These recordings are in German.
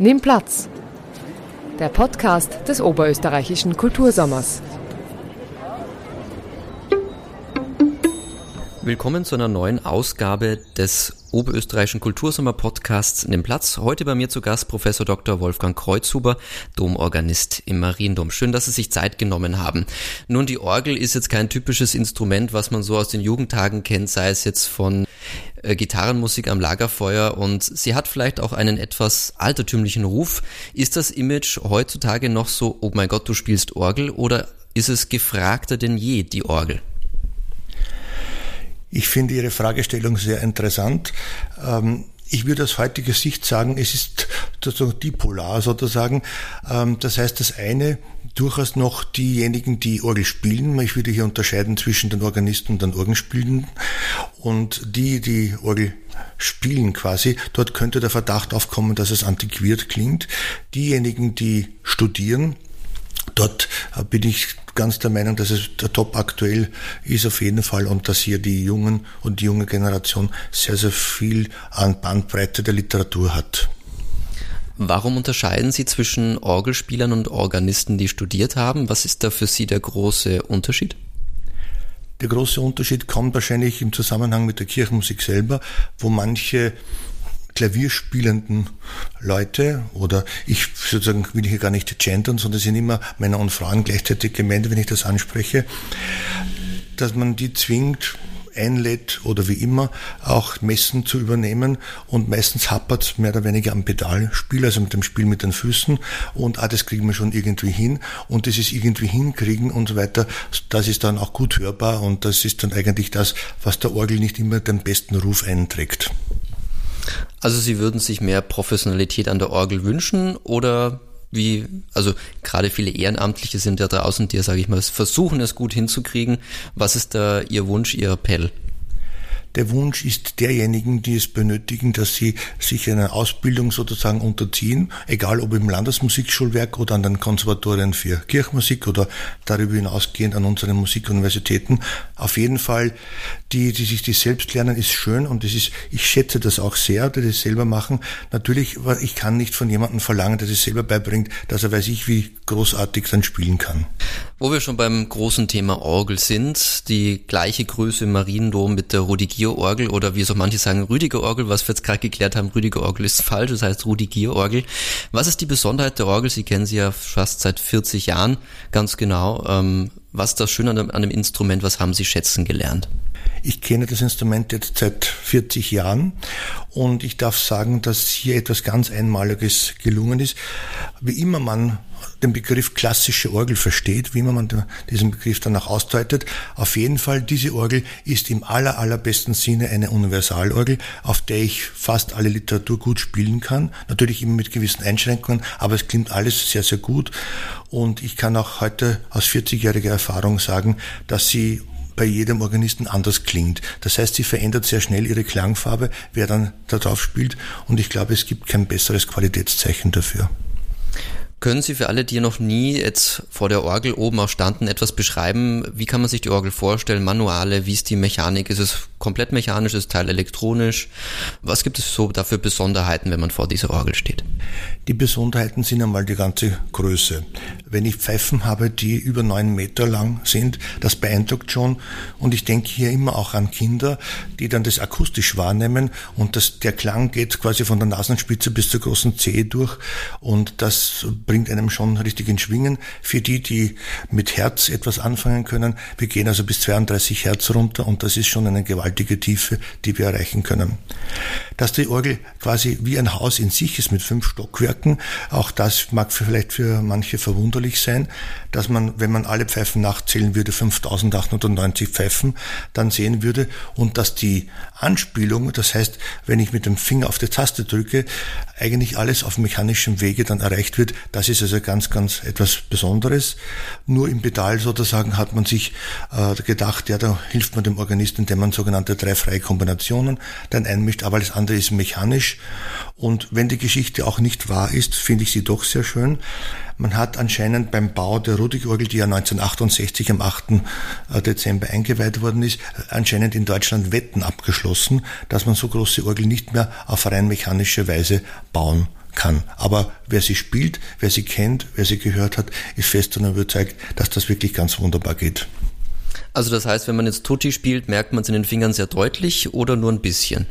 Nimm Platz. Der Podcast des Oberösterreichischen Kultursommers. Willkommen zu einer neuen Ausgabe des Oberösterreichischen Kultursommer-Podcasts Nimm Platz. Heute bei mir zu Gast Professor Dr. Wolfgang Kreuzhuber, Domorganist im Mariendom. Schön, dass Sie sich Zeit genommen haben. Nun, die Orgel ist jetzt kein typisches Instrument, was man so aus den Jugendtagen kennt, sei es jetzt von äh, Gitarrenmusik am Lagerfeuer und sie hat vielleicht auch einen etwas altertümlichen Ruf. Ist das Image heutzutage noch so, oh mein Gott, du spielst Orgel oder ist es gefragter denn je, die Orgel? Ich finde Ihre Fragestellung sehr interessant. Ähm, ich würde aus heutiger Sicht sagen, es ist sozusagen dipolar sozusagen. Ähm, das heißt, das eine durchaus noch diejenigen, die Orgel spielen. Ich würde hier unterscheiden zwischen den Organisten und den Orgenspielenden. Und die, die Orgel spielen quasi, dort könnte der Verdacht aufkommen, dass es antiquiert klingt. Diejenigen, die studieren, dort bin ich ganz der Meinung, dass es der Top aktuell ist auf jeden Fall und dass hier die Jungen und die junge Generation sehr, sehr viel an Bandbreite der Literatur hat. Warum unterscheiden Sie zwischen Orgelspielern und Organisten, die studiert haben? Was ist da für Sie der große Unterschied? Der große Unterschied kommt wahrscheinlich im Zusammenhang mit der Kirchenmusik selber, wo manche klavierspielenden Leute oder ich sozusagen will hier gar nicht gendern, sondern es sind immer Männer und Frauen gleichzeitig gemeint, wenn ich das anspreche, dass man die zwingt, einlädt oder wie immer auch Messen zu übernehmen. Und meistens hapert es mehr oder weniger am Pedalspiel, also mit dem Spiel mit den Füßen. Und ah, das kriegen wir schon irgendwie hin. Und dieses irgendwie hinkriegen und so weiter, das ist dann auch gut hörbar. Und das ist dann eigentlich das, was der Orgel nicht immer den besten Ruf einträgt. Also Sie würden sich mehr Professionalität an der Orgel wünschen oder wie, also gerade viele Ehrenamtliche sind ja draußen, die, sage ich mal, versuchen es gut hinzukriegen. Was ist da Ihr Wunsch, Ihr Appell? Der Wunsch ist derjenigen, die es benötigen, dass sie sich einer Ausbildung sozusagen unterziehen, egal ob im Landesmusikschulwerk oder an den Konservatorien für Kirchmusik oder darüber hinausgehend an unseren Musikuniversitäten. Auf jeden Fall, die, die sich das selbst lernen, ist schön und das ist, ich schätze das auch sehr, die das selber machen. Natürlich, ich kann nicht von jemandem verlangen, der das selber beibringt, dass er weiß ich, wie großartig dann spielen kann. Wo wir schon beim großen Thema Orgel sind, die gleiche Größe im Mariendom mit der Rudigier-Orgel oder wie so manche sagen Rüdiger-Orgel, was wir jetzt gerade geklärt haben, Rüdiger-Orgel ist falsch, das heißt Rudigier-Orgel. Was ist die Besonderheit der Orgel? Sie kennen sie ja fast seit 40 Jahren ganz genau. Ähm, was ist das Schöne an dem, an dem Instrument? Was haben Sie schätzen gelernt? Ich kenne das Instrument jetzt seit 40 Jahren und ich darf sagen, dass hier etwas ganz Einmaliges gelungen ist. Wie immer man den Begriff klassische Orgel versteht, wie immer man diesen Begriff danach ausdeutet. Auf jeden Fall, diese Orgel ist im aller, allerbesten Sinne eine Universalorgel, auf der ich fast alle Literatur gut spielen kann. Natürlich immer mit gewissen Einschränkungen, aber es klingt alles sehr, sehr gut. Und ich kann auch heute aus 40-jähriger Erfahrung sagen, dass sie bei jedem Organisten anders klingt. Das heißt, sie verändert sehr schnell ihre Klangfarbe, wer dann da drauf spielt. Und ich glaube, es gibt kein besseres Qualitätszeichen dafür. Können Sie für alle, die noch nie jetzt vor der Orgel oben auch standen, etwas beschreiben? Wie kann man sich die Orgel vorstellen? Manuale, wie ist die Mechanik? Ist es komplett mechanisch, ist es Teil elektronisch? Was gibt es so dafür Besonderheiten, wenn man vor dieser Orgel steht? Die Besonderheiten sind einmal die ganze Größe. Wenn ich Pfeifen habe, die über neun Meter lang sind, das beeindruckt schon. Und ich denke hier immer auch an Kinder, die dann das akustisch wahrnehmen und das, der Klang geht quasi von der Nasenspitze bis zur großen Zehe durch und das bringt einem schon richtig in Schwingen. Für die, die mit Herz etwas anfangen können, wir gehen also bis 32 Hertz runter und das ist schon eine gewaltige Tiefe, die wir erreichen können. Dass die Orgel quasi wie ein Haus in sich ist mit fünf Stockwerken. Auch das mag vielleicht für manche verwunderlich sein, dass man, wenn man alle Pfeifen nachzählen würde, 5890 Pfeifen, dann sehen würde und dass die Anspielung, das heißt, wenn ich mit dem Finger auf die Taste drücke, eigentlich alles auf mechanischem Wege dann erreicht wird, Das ist also ganz, ganz etwas Besonderes. Nur im Pedal sozusagen hat man sich äh, gedacht, ja, da hilft man dem Organisten, indem man sogenannte drei freie Kombinationen dann einmischt, aber alles andere ist mechanisch. Und wenn die Geschichte auch nicht wahr ist, finde ich sie doch sehr schön. Man hat anscheinend beim Bau der Rudig-Orgel, die ja 1968 am 8. Äh, Dezember eingeweiht worden ist, anscheinend in Deutschland Wetten abgeschlossen, dass man so große Orgel nicht mehr auf rein mechanische Weise bauen kann. Aber wer sie spielt, wer sie kennt, wer sie gehört hat, ist fest und überzeugt, dass das wirklich ganz wunderbar geht. Also das heißt, wenn man jetzt Tutti spielt, merkt man es in den Fingern sehr deutlich oder nur ein bisschen?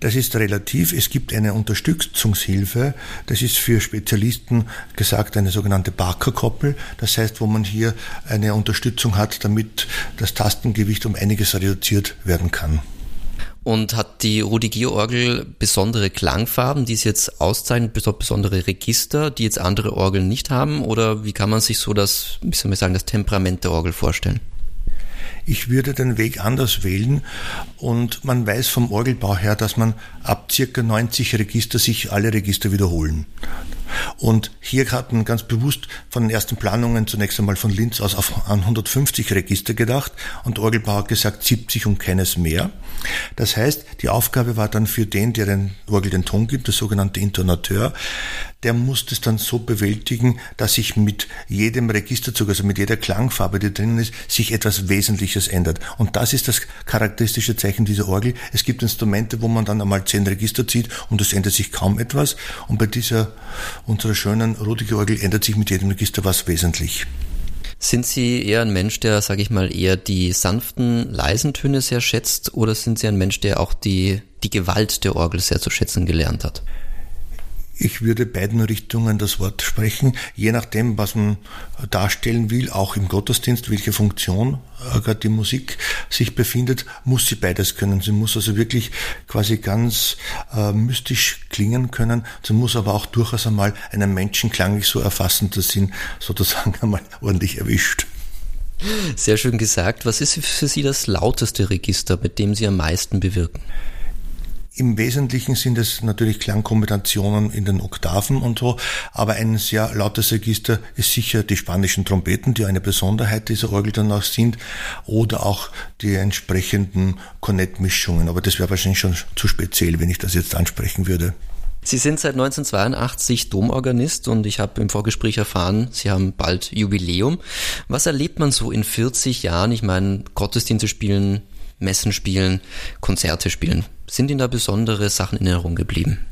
Das ist relativ. Es gibt eine Unterstützungshilfe. Das ist für Spezialisten gesagt eine sogenannte Barker-Koppel. Das heißt, wo man hier eine Unterstützung hat, damit das Tastengewicht um einiges reduziert werden kann. Und hat die Rudigier-Orgel besondere Klangfarben, die es jetzt auszeichnen, besondere Register, die jetzt andere Orgeln nicht haben? Oder wie kann man sich so das, wie soll man sagen, das Temperament der Orgel vorstellen? Ich würde den Weg anders wählen und man weiß vom Orgelbau her, dass man ab circa 90 Register sich alle Register wiederholen. Und hier hat man ganz bewusst von den ersten Planungen zunächst einmal von Linz aus auf 150 Register gedacht und Orgelbauer hat gesagt 70 und keines mehr. Das heißt, die Aufgabe war dann für den, der den Orgel den Ton gibt, der sogenannte Intonateur, der muss das dann so bewältigen, dass sich mit jedem Registerzug, also mit jeder Klangfarbe, die drinnen ist, sich etwas Wesentliches ändert. Und das ist das charakteristische Zeichen dieser Orgel. Es gibt Instrumente, wo man dann einmal zehn Register zieht und es ändert sich kaum etwas. Und bei dieser, unserer schönen Rudige Orgel ändert sich mit jedem Register was wesentlich. Sind Sie eher ein Mensch, der, sage ich mal, eher die sanften, leisen Töne sehr schätzt, oder sind Sie ein Mensch, der auch die, die Gewalt der Orgel sehr zu schätzen gelernt hat? Ich würde beiden Richtungen das Wort sprechen, je nachdem, was man darstellen will, auch im Gottesdienst, welche Funktion äh, gerade die Musik sich befindet, muss sie beides können. Sie muss also wirklich quasi ganz äh, mystisch klingen können. Sie muss aber auch durchaus einmal einen Menschen klanglich so erfassen, dass sie ihn sozusagen einmal ordentlich erwischt. Sehr schön gesagt. Was ist für Sie das lauteste Register, mit dem Sie am meisten bewirken? Im Wesentlichen sind es natürlich Klangkombinationen in den Oktaven und so, aber ein sehr lautes Register ist sicher die spanischen Trompeten, die eine Besonderheit dieser Orgel dann auch sind, oder auch die entsprechenden Kornettmischungen. Aber das wäre wahrscheinlich schon zu speziell, wenn ich das jetzt ansprechen würde. Sie sind seit 1982 Domorganist und ich habe im Vorgespräch erfahren, Sie haben bald Jubiläum. Was erlebt man so in 40 Jahren? Ich meine, Gottesdienste spielen, Messen spielen, Konzerte spielen. Sind Ihnen da besondere Sachen in Erinnerung geblieben?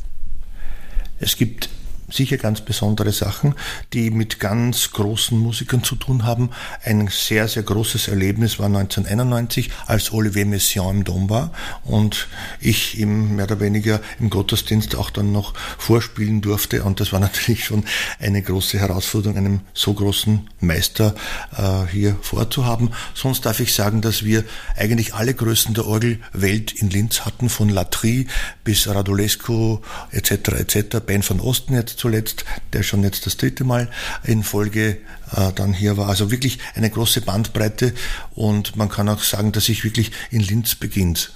Es gibt sicher ganz besondere Sachen, die mit ganz großen Musikern zu tun haben. Ein sehr, sehr großes Erlebnis war 1991, als Olivier Messiaen im Dom war und ich ihm mehr oder weniger im Gottesdienst auch dann noch vorspielen durfte. Und das war natürlich schon eine große Herausforderung, einem so großen Meister äh, hier vorzuhaben. Sonst darf ich sagen, dass wir eigentlich alle Größen der Orgelwelt in Linz hatten, von Latry bis Radulescu etc. etc. Ben von Osten jetzt zuletzt, der schon jetzt das dritte Mal in Folge äh, dann hier war. Also wirklich eine große Bandbreite und man kann auch sagen, dass sich wirklich in Linz beginnt.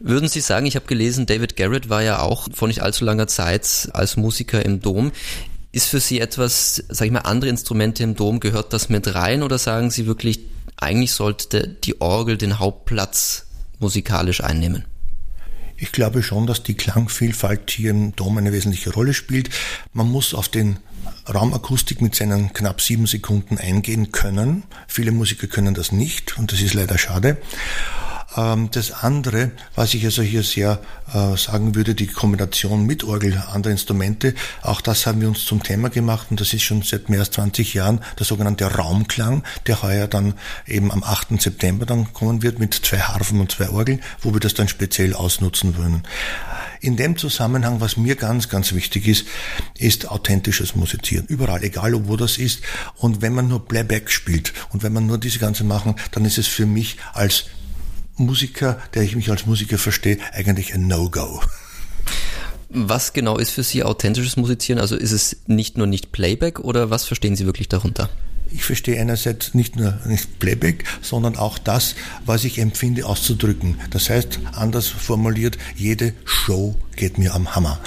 Würden Sie sagen, ich habe gelesen, David Garrett war ja auch vor nicht allzu langer Zeit als Musiker im Dom. Ist für Sie etwas, sage ich mal, andere Instrumente im Dom, gehört das mit rein oder sagen Sie wirklich, eigentlich sollte die Orgel den Hauptplatz musikalisch einnehmen? Ich glaube schon, dass die Klangvielfalt hier im Dom eine wesentliche Rolle spielt. Man muss auf den Raumakustik mit seinen knapp sieben Sekunden eingehen können. Viele Musiker können das nicht und das ist leider schade. Ähm, das andere, was ich also hier sehr äh, sagen würde, die Kombination mit Orgel, andere Instrumente, auch das haben wir uns zum Thema gemacht und das ist schon seit mehr als 20 Jahren der sogenannte Raumklang, der heuer dann eben am 8. September dann kommen wird mit zwei Harfen und zwei Orgeln, wo wir das dann speziell ausnutzen würden. In dem Zusammenhang, was mir ganz, ganz wichtig ist, ist authentisches Musizieren. Überall, egal wo das ist. Und wenn man nur Playback spielt und wenn man nur diese ganze machen, dann ist es für mich als Musiker, der ich mich als Musiker verstehe, eigentlich ein No-Go. Was genau ist für Sie authentisches Musizieren? Also ist es nicht nur nicht Playback oder was verstehen Sie wirklich darunter? Ich verstehe einerseits nicht nur nicht Playback, sondern auch das, was ich empfinde, auszudrücken. Das heißt, anders formuliert, jede Show geht mir am Hammer.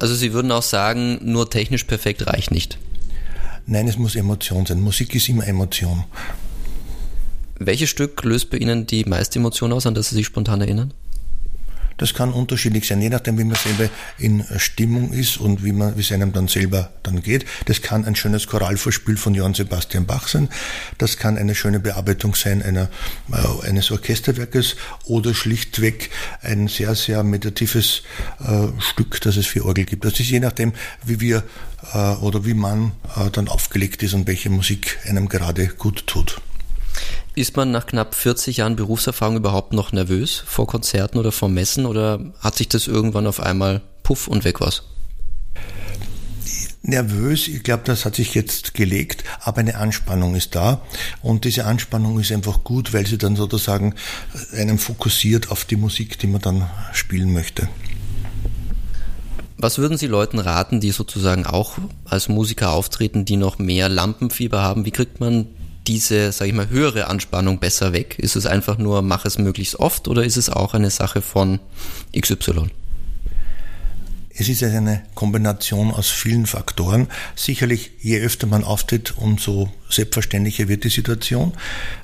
Also Sie würden auch sagen, nur technisch perfekt reicht nicht. Nein, es muss Emotion sein. Musik ist immer Emotion. Welches Stück löst bei Ihnen die meiste Emotion aus, an das Sie sich spontan erinnern? Das kann unterschiedlich sein, je nachdem, wie man selber in Stimmung ist und wie man, wie es einem dann selber dann geht. Das kann ein schönes Choralvorspiel von Johann Sebastian Bach sein. Das kann eine schöne Bearbeitung sein einer, äh, eines Orchesterwerkes oder schlichtweg ein sehr, sehr meditatives äh, Stück, das es für Orgel gibt. Das ist je nachdem, wie wir äh, oder wie man äh, dann aufgelegt ist und welche Musik einem gerade gut tut. Ist man nach knapp 40 Jahren Berufserfahrung überhaupt noch nervös vor Konzerten oder vor Messen oder hat sich das irgendwann auf einmal puff und weg was? nervös, ich glaube, das hat sich jetzt gelegt, aber eine Anspannung ist da und diese Anspannung ist einfach gut, weil sie dann sozusagen einen fokussiert auf die Musik, die man dann spielen möchte. Was würden Sie Leuten raten, die sozusagen auch als Musiker auftreten, die noch mehr Lampenfieber haben? Wie kriegt man diese, sage ich mal, höhere Anspannung besser weg? Ist es einfach nur, mach es möglichst oft oder ist es auch eine Sache von XY? Es ist eine Kombination aus vielen Faktoren. Sicherlich, je öfter man auftritt, umso selbstverständlicher wird die Situation.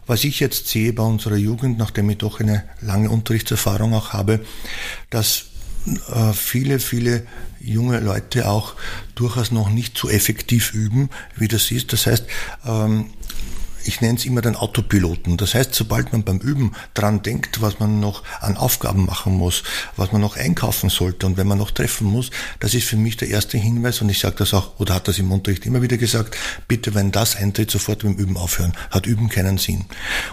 Was ich jetzt sehe bei unserer Jugend, nachdem ich doch eine lange Unterrichtserfahrung auch habe, dass äh, viele, viele junge Leute auch durchaus noch nicht so effektiv üben, wie das ist. Das heißt, ähm, ich nenne es immer den Autopiloten. Das heißt, sobald man beim Üben dran denkt, was man noch an Aufgaben machen muss, was man noch einkaufen sollte und wenn man noch treffen muss, das ist für mich der erste Hinweis und ich sage das auch, oder hat das im Unterricht immer wieder gesagt, bitte, wenn das eintritt, sofort dem Üben aufhören. Hat Üben keinen Sinn.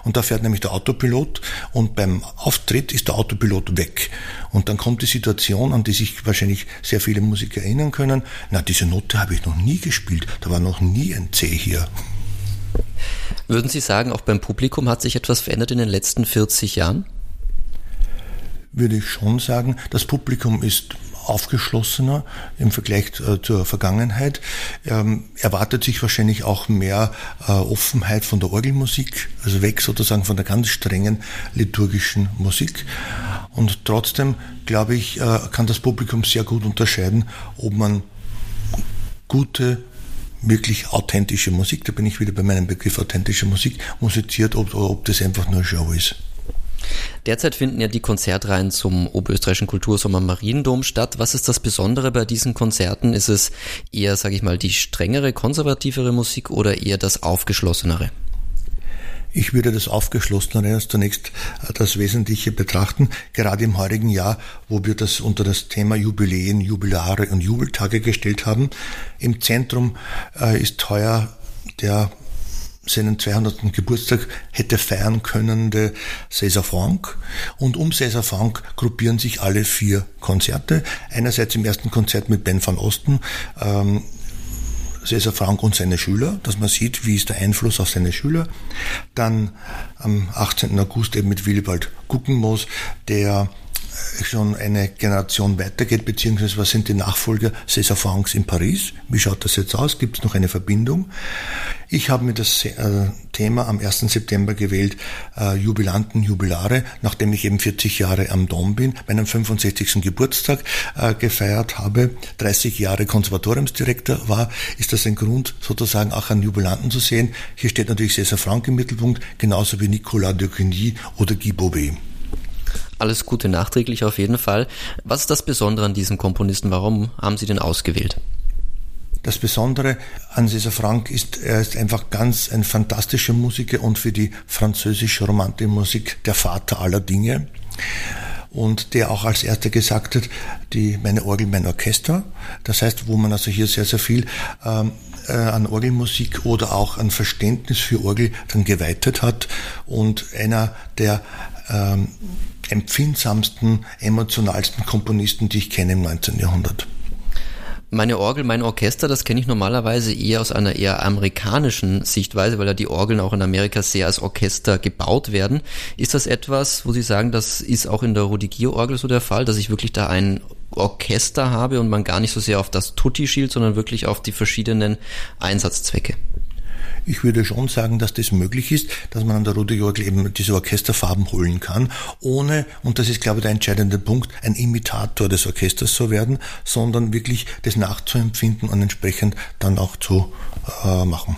Und da fährt nämlich der Autopilot und beim Auftritt ist der Autopilot weg. Und dann kommt die Situation, an die sich wahrscheinlich sehr viele Musiker erinnern können, na, diese Note habe ich noch nie gespielt, da war noch nie ein C hier. Würden Sie sagen, auch beim Publikum hat sich etwas verändert in den letzten 40 Jahren? Würde ich schon sagen, das Publikum ist aufgeschlossener im Vergleich äh, zur Vergangenheit. Ähm, erwartet sich wahrscheinlich auch mehr äh, Offenheit von der Orgelmusik, also weg sozusagen von der ganz strengen liturgischen Musik. Und trotzdem, glaube ich, äh, kann das Publikum sehr gut unterscheiden, ob man gute wirklich authentische Musik, da bin ich wieder bei meinem Begriff authentische Musik, musiziert, ob, ob das einfach nur Show ist. Derzeit finden ja die Konzertreihen zum Oberösterreichischen Kultursommer Mariendom statt. Was ist das Besondere bei diesen Konzerten? Ist es eher, sage ich mal, die strengere, konservativere Musik oder eher das aufgeschlossenere? Ich würde das Aufgeschlossene als zunächst äh, das Wesentliche betrachten. Gerade im heurigen Jahr, wo wir das unter das Thema Jubiläen, Jubilare und Jubeltage gestellt haben. Im Zentrum äh, ist heuer der seinen 200. Geburtstag hätte feiern können der César Franck. Und um César Franck gruppieren sich alle vier Konzerte. Einerseits im ersten Konzert mit Ben van Osten, ähm, Cäsar Frank und seine Schüler, dass man sieht, wie ist der Einfluss auf seine Schüler. Dann am 18. August eben mit Willibald Guckenmoos, der schon eine Generation weitergeht, beziehungsweise was sind die Nachfolger César Franks in Paris? Wie schaut das jetzt aus? Gibt es noch eine Verbindung? Ich habe mir das äh, Thema am 1. September gewählt, äh, Jubilanten, Jubilare, nachdem ich eben 40 Jahre am Dom bin, meinen 65. Geburtstag äh, gefeiert habe, 30 Jahre Konservatoriumsdirektor war, ist das ein Grund, sozusagen auch an Jubilanten zu sehen. Hier steht natürlich César Frank im Mittelpunkt, genauso wie Nicolas de Cuny oder Guy Bobet. Alles Gute nachträglich auf jeden Fall. Was ist das Besondere an diesem Komponisten? Warum haben Sie den ausgewählt? Das Besondere an César Franck ist, er ist einfach ganz ein fantastischer Musiker und für die französische Romantikmusik der Vater aller Dinge. Und der auch als erster gesagt hat, die, meine Orgel, mein Orchester. Das heißt, wo man also hier sehr, sehr viel ähm, äh, an Orgelmusik oder auch an Verständnis für Orgel dann geweitet hat und einer der ähm, empfindsamsten, emotionalsten Komponisten, die ich kenne im 19. Jahrhundert. Meine Orgel, mein Orchester, das kenne ich normalerweise eher aus einer eher amerikanischen Sichtweise, weil ja die Orgeln auch in Amerika sehr als Orchester gebaut werden. Ist das etwas, wo Sie sagen, das ist auch in der Rudigier-Orgel so der Fall, dass ich wirklich da ein Orchester habe und man gar nicht so sehr auf das Tutti schielt, sondern wirklich auf die verschiedenen Einsatzzwecke? Ich würde schon sagen, dass das möglich ist, dass man an der Ruderjorgel eben diese Orchesterfarben holen kann, ohne, und das ist glaube ich der entscheidende Punkt, ein Imitator des Orchesters zu werden, sondern wirklich das nachzuempfinden und entsprechend dann auch zu äh, machen.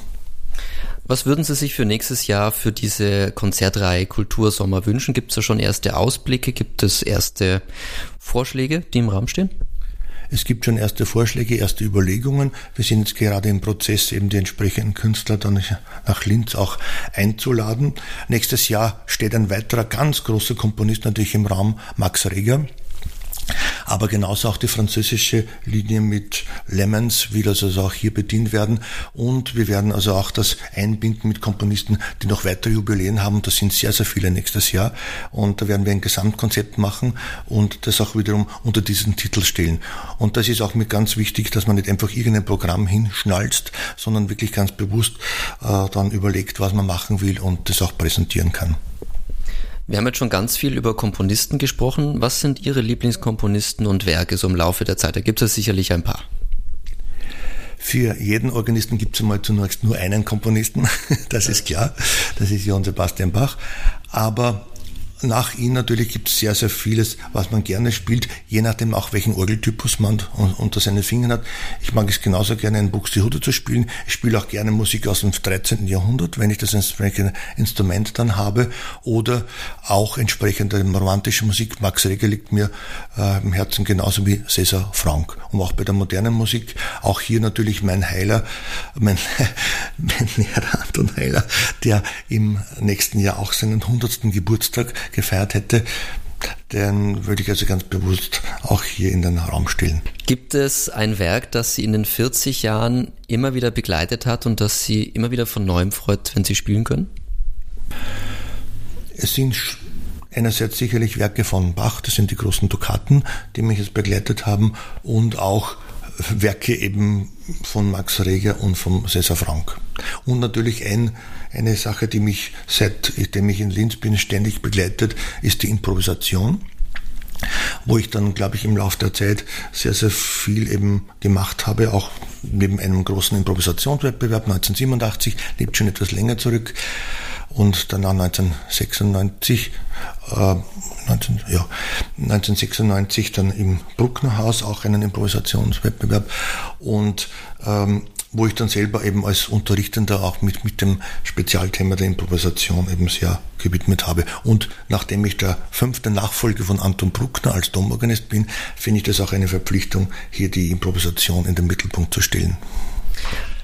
Was würden Sie sich für nächstes Jahr für diese Konzertreihe Kultursommer wünschen? Gibt es da schon erste Ausblicke? Gibt es erste Vorschläge, die im Raum stehen? Es gibt schon erste Vorschläge, erste Überlegungen. Wir sind jetzt gerade im Prozess, eben die entsprechenden Künstler dann nach Linz auch einzuladen. Nächstes Jahr steht ein weiterer ganz großer Komponist natürlich im Raum, Max Reger aber genauso auch die französische Linie mit Lemons wird also auch hier bedient werden und wir werden also auch das einbinden mit Komponisten, die noch weitere Jubiläen haben. Das sind sehr, sehr viele nächstes Jahr und da werden wir ein Gesamtkonzept machen und das auch wiederum unter diesen Titel stellen. Und das ist auch mir ganz wichtig, dass man nicht einfach irgendein Programm hinschnalzt, sondern wirklich ganz bewusst äh, dann überlegt, was man machen will und das auch präsentieren kann. Wir haben jetzt schon ganz viel über Komponisten gesprochen. Was sind Ihre Lieblingskomponisten und Werke so im Laufe der Zeit? Da gibt es sicherlich ein paar. Für jeden Organisten gibt es einmal zunächst nur einen Komponisten, das ist klar, das ist Johann Sebastian Bach. Aber nach ihm natürlich gibt es sehr, sehr vieles, was man gerne spielt, je nachdem auch welchen Orgeltypus man unter seinen Fingern hat. Ich mag es genauso gerne, ein Buxtehude zu spielen. Ich spiele auch gerne Musik aus dem 13. Jahrhundert, wenn ich das entsprechende Instrument dann habe. Oder auch entsprechende romantische Musik. Max Reger liegt mir äh, im Herzen genauso wie César Franck. Und auch bei der modernen Musik, auch hier natürlich mein Heiler, mein, mein Lehrer Anton Heiler, der im nächsten Jahr auch seinen 100. Geburtstag gefeiert hätte, den würde ich also ganz bewusst auch hier in den Raum stellen. Gibt es ein Werk, das Sie in den 40 Jahren immer wieder begleitet hat und das Sie immer wieder von neuem freut, wenn Sie spielen können? Es sind einerseits sicherlich Werke von Bach, das sind die großen Dukaten, die mich jetzt begleitet haben, und auch Werke eben von Max Reger und von César Franck. Und natürlich ein eine Sache, die mich seitdem ich in Linz bin ständig begleitet, ist die Improvisation wo ich dann, glaube ich, im Laufe der Zeit sehr, sehr viel eben gemacht habe, auch neben einem großen Improvisationswettbewerb 1987, lebt schon etwas länger zurück, und danach 1996, äh, 19, ja, 1996 dann im Brucknerhaus auch einen Improvisationswettbewerb und ähm, wo ich dann selber eben als Unterrichtender auch mit, mit dem Spezialthema der Improvisation eben sehr gewidmet habe. Und nachdem ich der fünfte Nachfolger von Anton Bruckner als Domorganist bin, finde ich das auch eine Verpflichtung, hier die Improvisation in den Mittelpunkt zu stellen.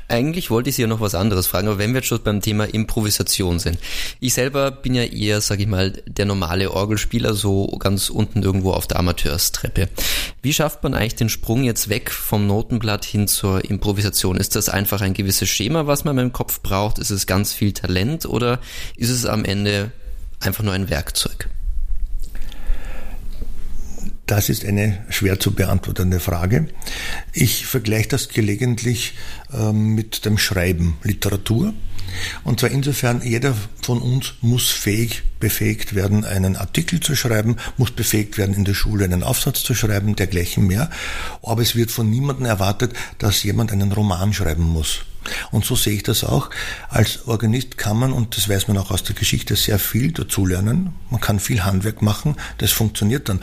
Eigentlich wollte ich Sie ja noch was anderes fragen, aber wenn wir jetzt schon beim Thema Improvisation sind. Ich selber bin ja eher, sag ich mal, der normale Orgelspieler, so ganz unten irgendwo auf der Amateurstreppe. Wie schafft man eigentlich den Sprung jetzt weg vom Notenblatt hin zur Improvisation? Ist das einfach ein gewisses Schema, was man im Kopf braucht? Ist es ganz viel Talent oder ist es am Ende einfach nur ein Werkzeug? Das ist eine schwer zu beantwortende Frage. Ich vergleiche das gelegentlich ähm, mit dem Schreiben, Literatur. Und zwar insofern, jeder von uns muss fähig, befähigt werden, einen Artikel zu schreiben, muss befähigt werden, in der Schule einen Aufsatz zu schreiben, dergleichen mehr. Aber es wird von niemandem erwartet, dass jemand einen Roman schreiben muss. Und so sehe ich das auch. Als Organist kann man, und das weiß man auch aus der Geschichte, sehr viel dazulernen. Man kann viel Handwerk machen. Das funktioniert dann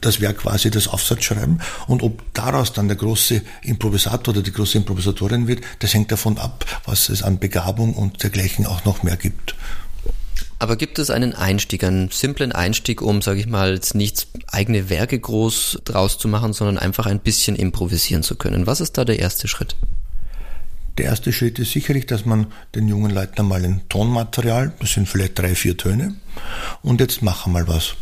das wäre quasi das Aufsatzschreiben. Und ob daraus dann der große Improvisator oder die große Improvisatorin wird, das hängt davon ab, was es an Begabung und dergleichen auch noch mehr gibt. Aber gibt es einen Einstieg, einen simplen Einstieg, um, sage ich mal, jetzt nicht eigene Werke groß draus zu machen, sondern einfach ein bisschen improvisieren zu können? Was ist da der erste Schritt? Der erste Schritt ist sicherlich, dass man den jungen Leuten einmal ein Tonmaterial, das sind vielleicht drei, vier Töne, und jetzt machen wir mal was.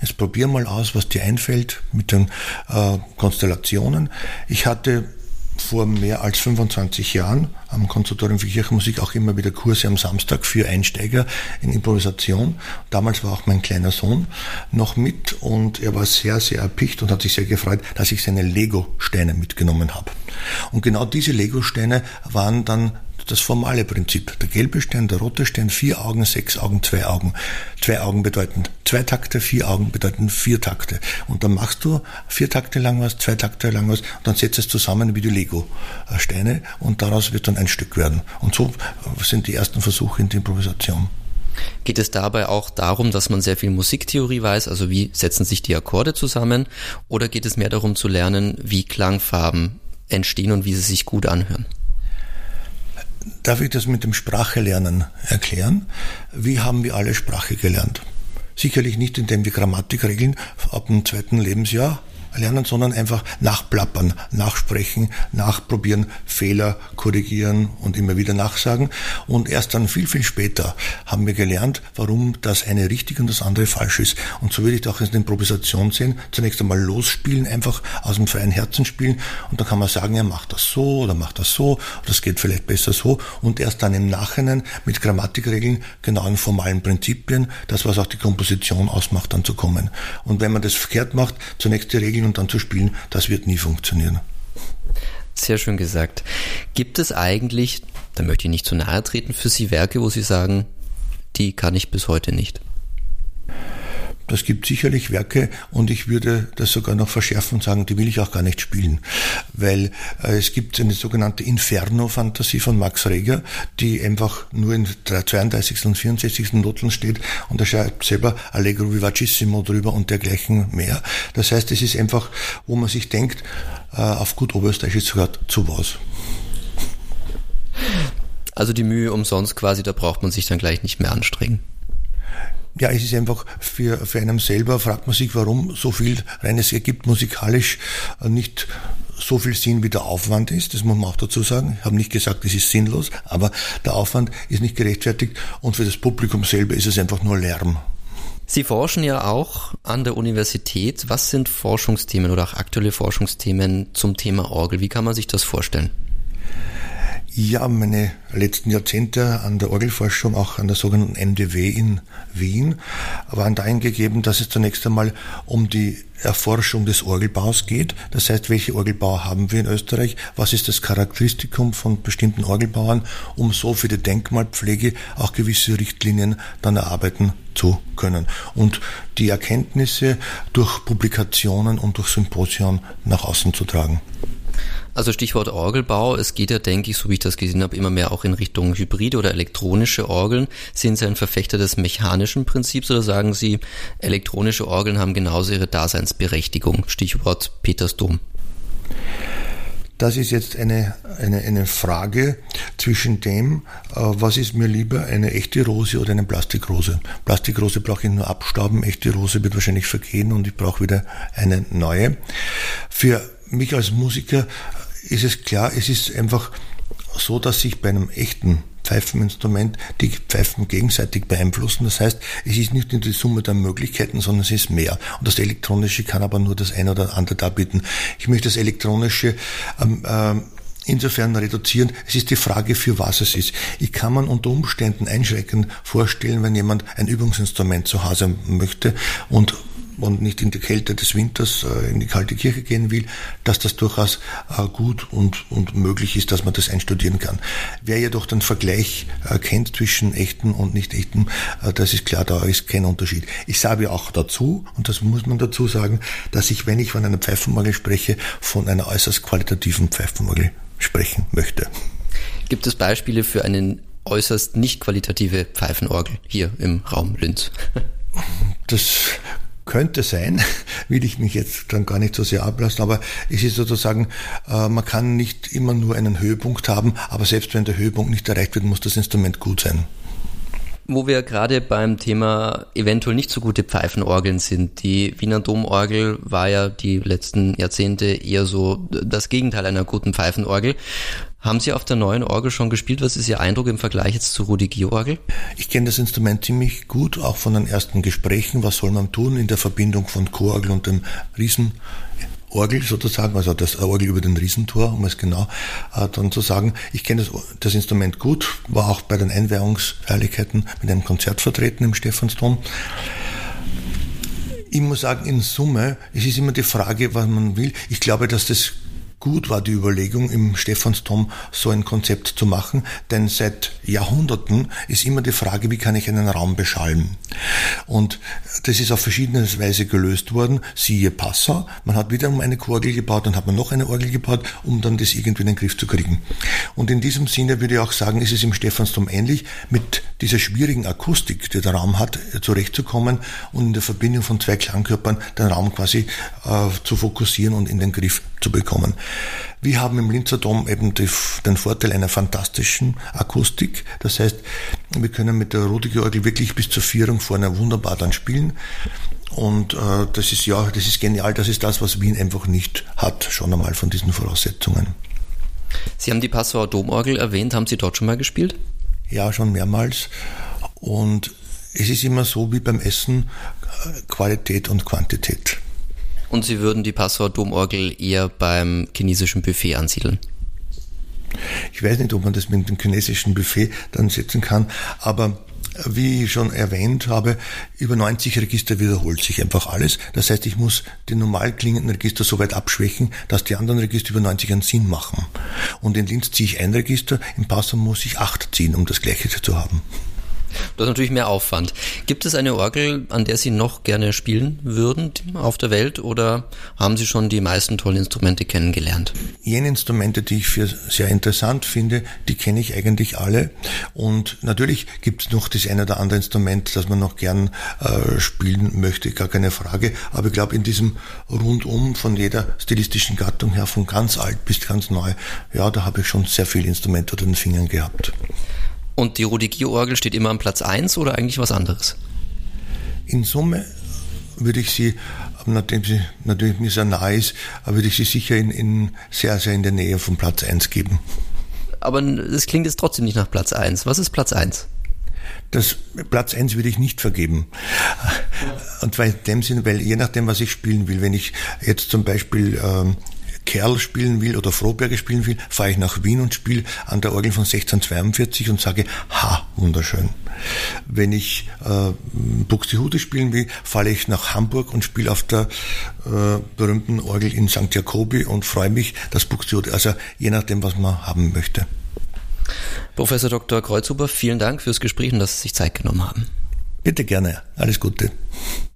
Jetzt probier mal aus, was dir einfällt mit den äh, Konstellationen. Ich hatte vor mehr als 25 Jahren am Konservatorium für Kirchenmusik auch immer wieder Kurse am Samstag für Einsteiger in Improvisation. Damals war auch mein kleiner Sohn noch mit und er war sehr, sehr erpicht und hat sich sehr gefreut, dass ich seine Lego-Steine mitgenommen habe. Und genau diese Lego-Steine waren dann das formale Prinzip. Der gelbe Stern, der rote Stern, vier Augen, sechs Augen, zwei Augen. Zwei Augen bedeuten zwei Takte, vier Augen bedeuten vier Takte. Und dann machst du vier Takte lang was, zwei Takte lang was, und dann setzt es zusammen wie die Lego-Steine und daraus wird dann ein Stück werden. Und so sind die ersten Versuche in der Improvisation. Geht es dabei auch darum, dass man sehr viel Musiktheorie weiß, also wie setzen sich die Akkorde zusammen, oder geht es mehr darum zu lernen, wie Klangfarben entstehen und wie sie sich gut anhören? Darf ich das mit dem Sprachelernen erklären? Wie haben wir alle Sprache gelernt? Sicherlich nicht, indem wir Grammatikregeln ab dem zweiten Lebensjahr lernen, sondern einfach nachplappern, nachsprechen, nachprobieren, Fehler korrigieren und immer wieder nachsagen. Und erst dann viel, viel später haben wir gelernt, warum das eine richtig und das andere falsch ist. Und so würde ich auch in der Improvisation sehen. Zunächst einmal losspielen, einfach aus dem freien Herzen spielen. Und dann kann man sagen, er macht das so oder macht das so, das geht vielleicht besser so. Und erst dann im Nachhinein mit Grammatikregeln, genauen formalen Prinzipien, das was auch die Komposition ausmacht, dann zu kommen. Und wenn man das verkehrt macht, zunächst die Regeln und dann zu spielen, das wird nie funktionieren. Sehr schön gesagt. Gibt es eigentlich, da möchte ich nicht zu nahe treten, für Sie Werke, wo Sie sagen, die kann ich bis heute nicht? Das gibt sicherlich Werke und ich würde das sogar noch verschärfen und sagen, die will ich auch gar nicht spielen. Weil äh, es gibt eine sogenannte Inferno-Fantasie von Max Reger, die einfach nur in der 32. und 64. Noten steht und er schreibt selber Allegro Vivacissimo drüber und dergleichen mehr. Das heißt, es ist einfach, wo man sich denkt, äh, auf gut Oberösterreichisch sogar zu was. Also die Mühe umsonst quasi, da braucht man sich dann gleich nicht mehr anstrengen ja, es ist einfach für, für einen selber, fragt man sich, warum so viel rein. Es ergibt musikalisch äh, nicht so viel Sinn, wie der Aufwand ist. Das muss man auch dazu sagen. Ich habe nicht gesagt, es ist sinnlos, aber der Aufwand ist nicht gerechtfertigt und für das Publikum selber ist es einfach nur Lärm. Sie forschen ja auch an der Universität. Was sind Forschungsthemen oder auch aktuelle Forschungsthemen zum Thema Orgel? Wie kann man sich das vorstellen? Ja, meine letzten Jahrzehnte an der Orgelforschung, auch an der sogenannten MDW in Wien, waren dahin gegeben, dass es zunächst einmal um die Erforschung des Orgelbaus geht. Das heißt, welche Orgelbauer haben wir in Österreich? Was ist das Charakteristikum von bestimmten Orgelbauern, um so für die Denkmalpflege auch gewisse Richtlinien dann erarbeiten zu können und die Erkenntnisse durch Publikationen und durch Symposion nach außen zu tragen. Also Stichwort Orgelbau. Es geht ja, denke ich, so wie ich das gesehen habe, immer mehr auch in Richtung hybride oder elektronische Orgeln. Sind Sie ein Verfechter des mechanischen Prinzips oder sagen Sie, elektronische Orgeln haben genauso ihre Daseinsberechtigung? Stichwort Petersdom. Das ist jetzt eine, eine, eine Frage zwischen dem, äh, was ist mir lieber, eine echte Rose oder eine Plastikrose. Plastikrose brauche ich nur abstauben, echte Rose wird wahrscheinlich vergehen und ich brauche wieder eine neue. Für mich als Musiker ist es klar, es ist einfach so, dass sich bei einem echten Pfeifeninstrument die Pfeifen gegenseitig beeinflussen. Das heißt, es ist nicht nur die Summe der Möglichkeiten, sondern es ist mehr. Und das Elektronische kann aber nur das eine oder andere darbieten. Ich möchte das Elektronische ähm, äh, insofern reduzieren. Es ist die Frage, für was es ist. Ich kann man unter Umständen einschränkend vorstellen, wenn jemand ein Übungsinstrument zu Hause möchte und und nicht in die Kälte des Winters äh, in die kalte Kirche gehen will, dass das durchaus äh, gut und, und möglich ist, dass man das einstudieren kann. Wer jedoch den Vergleich äh, kennt zwischen echten und nicht echten, das ist klar, da ist kein Unterschied. Ich sage auch dazu, und das muss man dazu sagen, dass ich, wenn ich von einer Pfeifenmorgel spreche, von einer äußerst qualitativen Pfeifenmorgel sprechen möchte. Gibt es Beispiele für eine äußerst nicht qualitative Pfeifenorgel hier im Raum Linz? Das könnte sein, will ich mich jetzt dann gar nicht so sehr ablassen, aber es ist sozusagen, äh, man kann nicht immer nur einen Höhepunkt haben, aber selbst wenn der Höhepunkt nicht erreicht wird, muss das Instrument gut sein. Wo wir gerade beim Thema eventuell nicht so gute Pfeifenorgeln sind. Die Wiener Domorgel war ja die letzten Jahrzehnte eher so das Gegenteil einer guten Pfeifenorgel. Haben Sie auf der neuen Orgel schon gespielt? Was ist Ihr Eindruck im Vergleich jetzt zur Rudigier-Orgel? Ich kenne das Instrument ziemlich gut, auch von den ersten Gesprächen. Was soll man tun in der Verbindung von Chororgel und dem Riesen? Orgel sozusagen, also das Orgel über den Riesentor, um es genau äh, dann zu sagen. Ich kenne das, das Instrument gut, war auch bei den Einweihungsfeierlichkeiten mit einem Konzert vertreten im Stephansdom. Ich muss sagen, in Summe, es ist immer die Frage, was man will. Ich glaube, dass das gut war die Überlegung, im Stephansdom so ein Konzept zu machen, denn seit Jahrhunderten ist immer die Frage, wie kann ich einen Raum beschallen? Und das ist auf verschiedene Weise gelöst worden. Siehe Passau, man hat wieder eine Orgel gebaut, dann hat man noch eine Orgel gebaut, um dann das irgendwie in den Griff zu kriegen. Und in diesem Sinne würde ich auch sagen, ist es im Stephansdom ähnlich, mit dieser schwierigen Akustik, die der Raum hat, zurechtzukommen und in der Verbindung von zwei Klangkörpern den Raum quasi äh, zu fokussieren und in den Griff zu bekommen. Wir haben im Linzer Dom eben die, den Vorteil einer fantastischen Akustik. Das heißt, wir können mit der Rudige-Orgel wirklich bis zur Vierung vorne wunderbar dann spielen. Und äh, das ist ja, das ist genial. Das ist das, was Wien einfach nicht hat, schon einmal von diesen Voraussetzungen. Sie haben die Passauer Domorgel erwähnt. Haben Sie dort schon mal gespielt? Ja, schon mehrmals. Und es ist immer so wie beim Essen Qualität und Quantität. Und Sie würden die Passauer Domorgel eher beim chinesischen Buffet ansiedeln? Ich weiß nicht, ob man das mit dem chinesischen Buffet dann setzen kann, aber wie ich schon erwähnt habe, über 90 Register wiederholt sich einfach alles. Das heißt, ich muss die normal klingenden Register so weit abschwächen, dass die anderen Register über 90 einen Sinn machen. Und in Linz ziehe ich ein Register, im Passau muss ich acht ziehen, um das gleiche zu haben. Das ist natürlich mehr Aufwand. Gibt es eine Orgel, an der Sie noch gerne spielen würden auf der Welt oder haben Sie schon die meisten tollen Instrumente kennengelernt? Jene Instrumente, die ich für sehr interessant finde, die kenne ich eigentlich alle. Und natürlich gibt es noch das eine oder andere Instrument, das man noch gern äh, spielen möchte, gar keine Frage. Aber ich glaube, in diesem Rundum von jeder stilistischen Gattung her, von ganz alt bis ganz neu, ja, da habe ich schon sehr viele Instrumente unter den Fingern gehabt. Und die Rudigier-Orgel steht immer am Platz 1 oder eigentlich was anderes? In Summe würde ich sie, nachdem sie natürlich mir sehr nahe ist, würde ich sie sicher in, in sehr, sehr in der Nähe von Platz 1 geben. Aber es klingt jetzt trotzdem nicht nach Platz 1. Was ist Platz 1? Das Platz 1 würde ich nicht vergeben. Und zwar in dem Sinne, weil je nachdem, was ich spielen will, wenn ich jetzt zum Beispiel ähm, Kerl spielen will oder Froberger spielen will, fahre ich nach Wien und spiele an der Orgel von 1642 und sage, ha, wunderschön. Wenn ich äh, Buxtehude spielen will, fahre ich nach Hamburg und spiele auf der äh, berühmten Orgel in St. Jakobi und freue mich, dass Buxtehude, also je nachdem, was man haben möchte. Professor Dr. Kreuzhuber, vielen Dank fürs Gespräch und dass Sie sich Zeit genommen haben. Bitte gerne. Alles Gute.